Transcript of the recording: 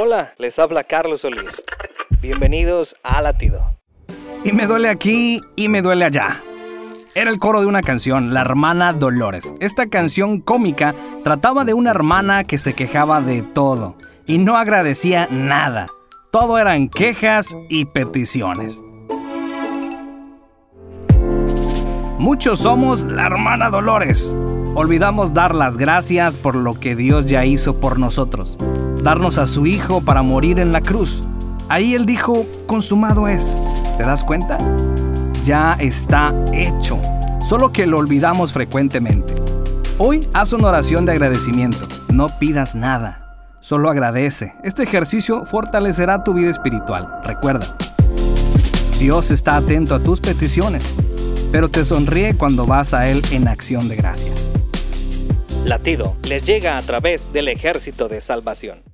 Hola, les habla Carlos Solís. Bienvenidos a Latido. Y me duele aquí y me duele allá. Era el coro de una canción, La hermana Dolores. Esta canción cómica trataba de una hermana que se quejaba de todo y no agradecía nada. Todo eran quejas y peticiones. Muchos somos la hermana Dolores. Olvidamos dar las gracias por lo que Dios ya hizo por nosotros. Darnos a su Hijo para morir en la cruz. Ahí Él dijo, consumado es. ¿Te das cuenta? Ya está hecho. Solo que lo olvidamos frecuentemente. Hoy haz una oración de agradecimiento. No pidas nada. Solo agradece. Este ejercicio fortalecerá tu vida espiritual. Recuerda, Dios está atento a tus peticiones, pero te sonríe cuando vas a Él en acción de gracias. Latido les llega a través del ejército de salvación.